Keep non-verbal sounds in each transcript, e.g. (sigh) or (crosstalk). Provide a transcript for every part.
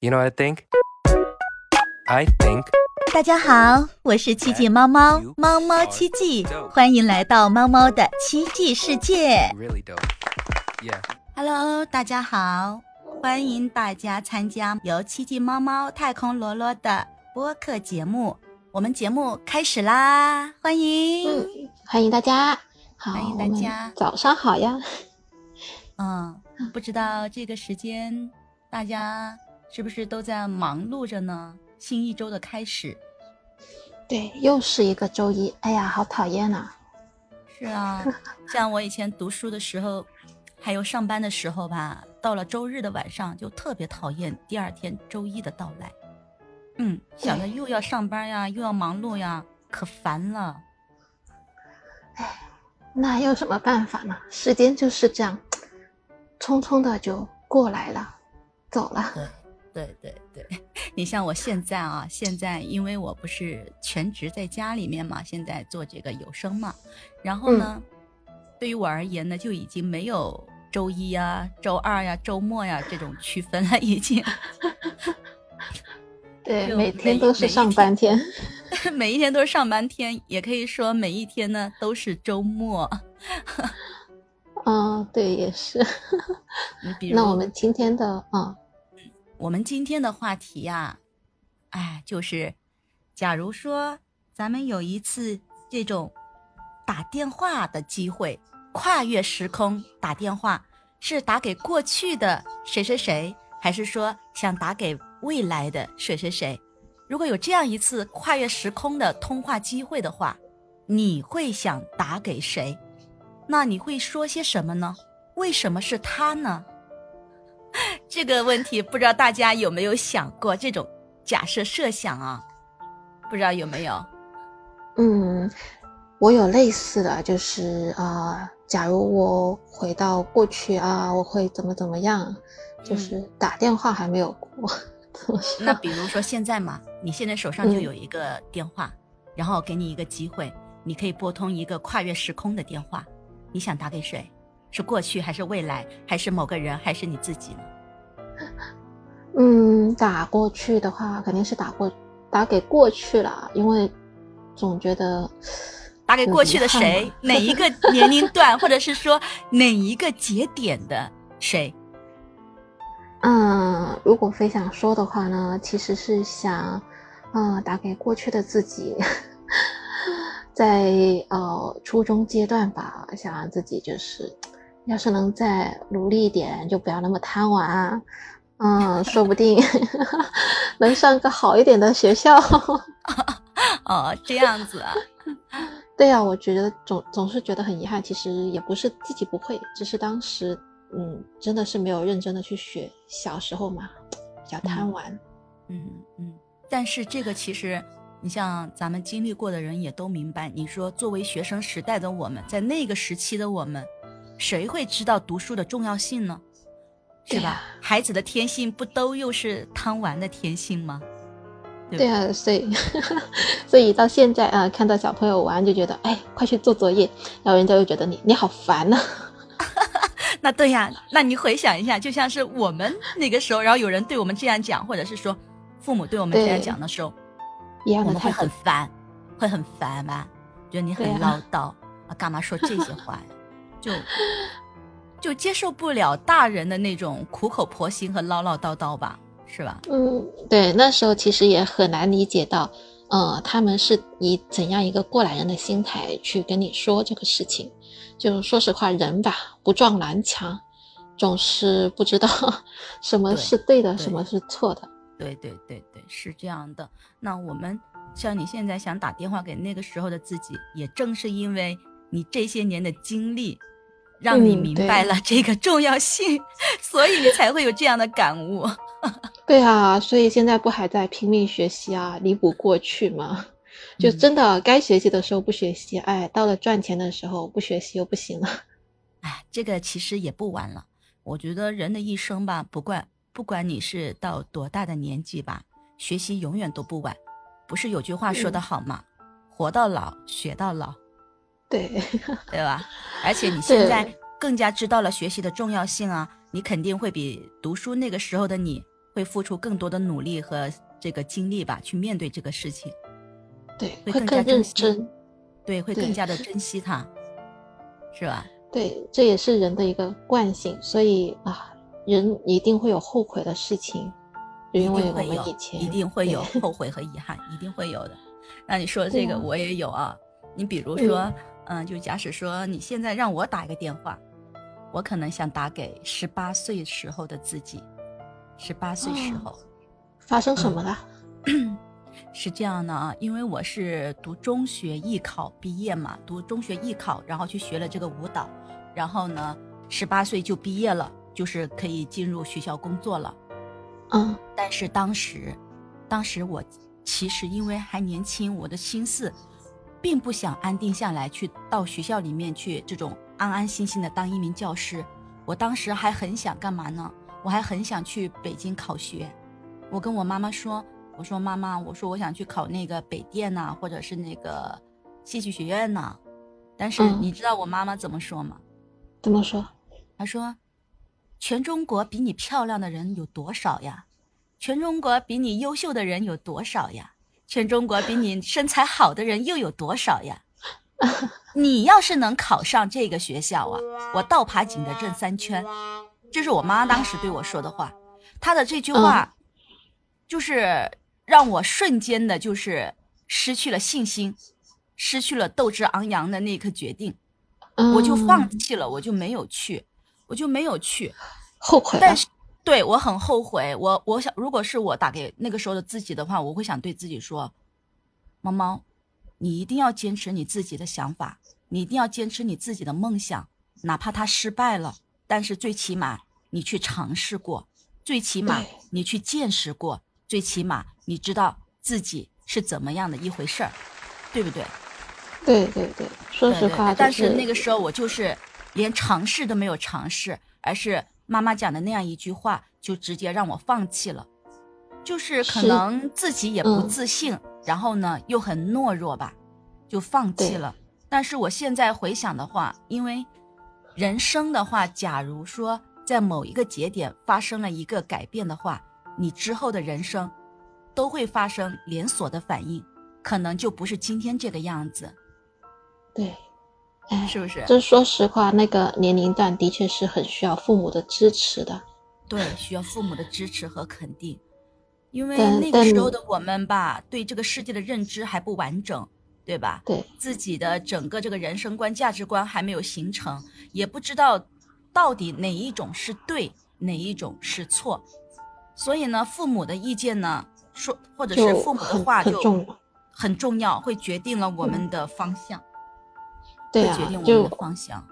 You know what I think? I think 大家好，我是奇迹猫猫，猫猫奇迹，欢迎来到猫猫的奇迹世界。really dope. Yeah. Hello，大家好，欢迎大家参加由奇迹猫猫、太空罗罗的播客节目。我们节目开始啦，欢迎。嗯，欢迎大家，好，欢迎大家早上好呀。嗯，不知道这个时间大家是不是都在忙碌着呢？新一周的开始，对，又是一个周一，哎呀，好讨厌呐、是啊，像我以前读书的时候，还有上班的时候吧，到了周日的晚上就特别讨厌第二天周一的到来。嗯，想着又要上班呀，又要忙碌呀，可烦了。哎那有什么办法呢？时间就是这样，匆匆的就过来了，走了。对对对对，(laughs) 你像我现在啊，现在因为我不是全职在家里面嘛，现在做这个有声嘛，然后呢，对于我而言呢，就已经没有周一呀、周二呀、周末呀这种区分了，已经 (laughs) 对，就每天都是上班天。(laughs) 每一天都是上班天，也可以说每一天呢都是周末。嗯，对，也是。那我们今天的，嗯，我们今天的话题呀、哎，就是，假如说咱们有一次这种打电话的机会，跨越时空打电话，是打给过去的谁谁谁，还是说想打给未来的谁谁谁？如果有这样一次跨越时空的通话机会的话，你会想打给谁？那你会说些什么呢？为什么是他呢？这个问题不知道大家有没有想过这种假设设想啊？不知道有没有？嗯，我有类似的，就是啊、呃假如我回到过去啊，我会怎么怎么样，就是打电话还没有过。那比如说现在嘛，你现在手上就嗯有一个电话，然后给你一个机会，你可以拨通一个跨越时空的电话，你想打给谁？是过去还是未来，还是某个人，还是你自己呢？嗯，打过去的话，肯定是打过打给过去了，因为总觉得打给过去的谁嘛？(laughs) 哪一个年龄段，或者是说哪一个节点的谁？嗯，如果非想说的话呢，其实是想，嗯，打给过去的自己，(laughs) 在呃初中阶段吧，想让自己就是，要是能再努力一点，就不要那么贪玩啊，嗯，说不定 (laughs) 能上个好一点的学校。(laughs) 哦，这样子啊。(laughs) 对呀、我觉得总总是觉得很遗憾，其实也不是自己不会，只是当时嗯真的是没有认真的去学，小时候嘛比较贪玩。嗯嗯，但是这个其实，你像咱们经历过的人也都明白。你说，作为学生时代的我们，在那个时期的我们，谁会知道读书的重要性呢？是吧？孩子的天性不都又是贪玩的天性吗？对对啊，所以 (laughs) 所以到现在啊、看到小朋友玩就觉得，哎，快去做作业，然后人家又觉得你你好烦呐、(laughs) 那对呀，那你回想一下，就像是我们那个时候，然后有人对我们这样讲，或者是说父母对我们这样对讲的时候，一样我们会的态度。很烦，会很烦吧？觉得你很对唠啊叨啊，干嘛说这些话呀？就就接受不了大人的那种苦口婆心和唠唠叨叨吧，是吧？嗯，对，那时候其实也很难理解到，呃，他们是以怎样一个过来人的心态去跟你说这个事情。就说实话，人吧不撞南墙，总是不知道 (laughs) 什么是对的，对什么是错的。对对对对，是这样的。那我们像你现在想打电话给那个时候的自己，也正是因为你这些年的经历，让你嗯明白了这个重要性，(laughs) 所以你才会有这样的感悟。(laughs) 对啊，所以现在不还在拼命学习啊，弥补过去吗？就嗯真的该学习的时候不学习，哎，到了赚钱的时候不学习又不行了。哎，这个其实也不晚了。我觉得人的一生吧，不管不管你是到多大的年纪吧，学习永远都不晚。不是有句话说得嗯好吗？活到老，学到老，对，(laughs) 对吧？而且你现在更加知道了学习的重要性啊，你肯定会比读书那个时候的你会付出更多的努力和这个精力吧，去面对这个事情，对，会会更加认真。对，会更加的珍惜它，是吧？对，这也是人的一个惯性，所以啊，人一定会有后悔的事情，因为我们以前一定会有后 (laughs) 悔和遗憾，一定会有的。那你说这个我也有啊，你比如说，嗯、就假使说你现在让我打一个电话，我可能想打给十八岁时候的自己，十八岁时哦候。发生什么了？(clears throat) 是这样的啊，因为我是读中学艺考毕业嘛，读中学艺考，然后去学了这个舞蹈，然后呢，十八岁就毕业了，就是可以进入学校工作了。嗯但是当时，当时我其实因为还年轻，我的心思并不想安定下来，去到学校里面去这种安安心心的当一名教师。我当时还很想干嘛呢？我还很想去北京考学。我跟我妈妈说：“我说妈妈，我说我想去考那个北电呐、或者是那个戏剧学院呐、但是嗯你知道我妈妈怎么说吗？怎么说？她说：“全中国比你漂亮的人有多少呀？全中国比你优秀的人有多少呀？全中国比你身材好的人又有多少呀？你要是能考上这个学校啊，我倒爬井的认三圈。”这是我妈当时对我说的话。她的这句话，就是让我瞬间的，就是失去了信心，失去了斗志昂扬的那一刻决定。我就放嗯弃了，我就没有去，我就没有去。后悔了但。是对我很后悔，我我想，如果是我打给那个时候的自己的话，我会想对自己说：“猫猫，你一定要坚持你自己的想法，你一定要坚持你自己的梦想，哪怕它失败了，但是最起码你去尝试过，最起码你去见识过，最起码你知道自己是怎么样的一回事儿，对不对？”对对对，说对对实话，对但是那个时候我就是连尝试都没有尝试，而是妈妈讲的那样一句话，就直接让我放弃了。就是可能自己也不嗯自信，然后呢又很懦弱吧，就放弃了。但是我现在回想的话，因为人生的话，假如说在某一个节点发生了一个改变的话，你之后的人生都会发生连锁的反应，可能就不是今天这个样子，对，哎，是不是？这说实话，那个年龄段的确是很需要父母的支持的。对，需要父母的支持和肯定，因为那个时候的我们吧，对这个世界的认知还不完整，对吧？对，自己的整个这个人生观、价值观还没有形成，也不知道到底哪一种是对，哪一种是错，所以呢，父母的意见呢，说或者是父母的话就很重要。很重要，会决定了我们的方向，对啊决定，我们就的方向。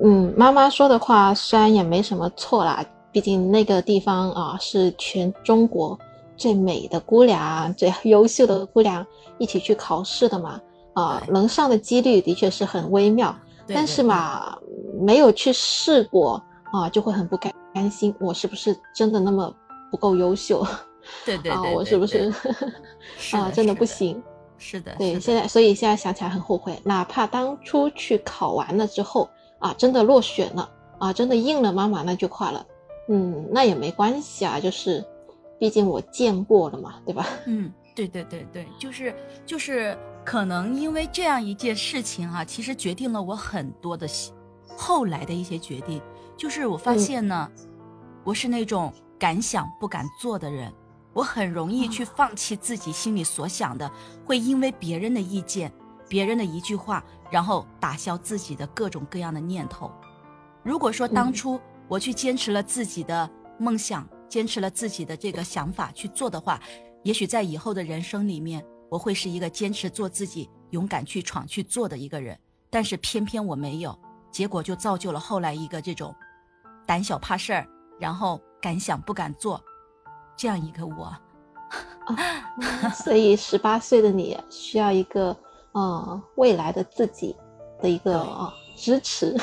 嗯，妈妈说的话虽然也没什么错啦，毕竟那个地方啊是全中国最美的姑娘、最优秀的姑娘一起去考试的嘛，啊，能上的几率的确是很微妙。但是嘛，没有去试过啊，就会很不甘甘心，我是不是真的那么不够优秀 (laughs) 啊？对对对，我是不是 (laughs) 啊真的不行？是的，对，现在所以现在想起来很后悔，哪怕当初去考完了之后啊，真的落选了啊，真的应了妈妈那句话了，嗯，那也没关系啊，就是，毕竟我见过了嘛，对吧？嗯，对对对对，就是就是，可能因为这样一件事情啊，其实决定了我很多的后来的一些决定。就是我发嗯现呢，我是那种敢想不敢做的人，我很容易去放弃自己心里所想的，会因为别人的意见、别人的一句话，然后打消自己的各种各样的念头。如果说当嗯初我去坚持了自己的梦想，坚持了自己的这个想法去做的话，也许在以后的人生里面，我会是一个坚持做自己、勇敢去闯去做的一个人。但是偏偏我没有，结果就造就了后来一个这种胆小怕事儿，然后敢想不敢做这样一个我。所以十八岁的你需要一个呃未来的自己的一个支持，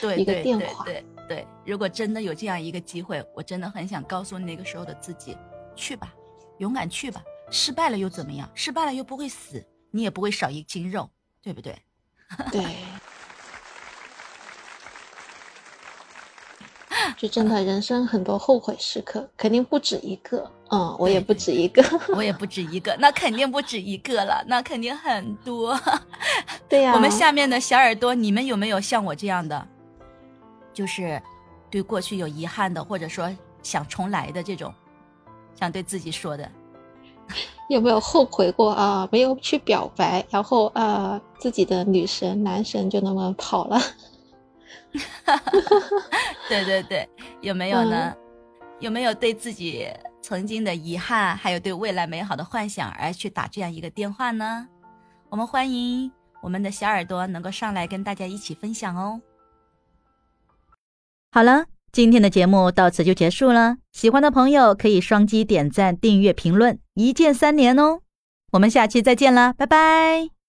对一个电话对对，如果真的有这样一个机会，我真的很想告诉那个时候的自己，去吧，勇敢去吧，失败了又怎么样？失败了又不会死，你也不会少一斤肉，对不对？(laughs) 对。就真的人生很多后悔时刻，肯定不止一个。嗯，我也不止一个，我也不止一个，那肯定不止一个了，那肯定很多。(laughs) 对呀，我们下面的小耳朵，你们有没有像我这样的，就是对过去有遗憾的，或者说想重来的这种，想对自己说的？(laughs) 有没有后悔过啊？没有去表白，然后啊，自己的女神男神就那么跑了？(laughs) 对对对，有没有呢？有没有对自己曾经的遗憾，还有对未来美好的幻想而去打这样一个电话呢？我们欢迎我们的小耳朵能够上来跟大家一起分享哦。好了，今天的节目到此就结束了。喜欢的朋友可以双击点赞、订阅、评论，一键三连哦。我们下期再见了，拜拜。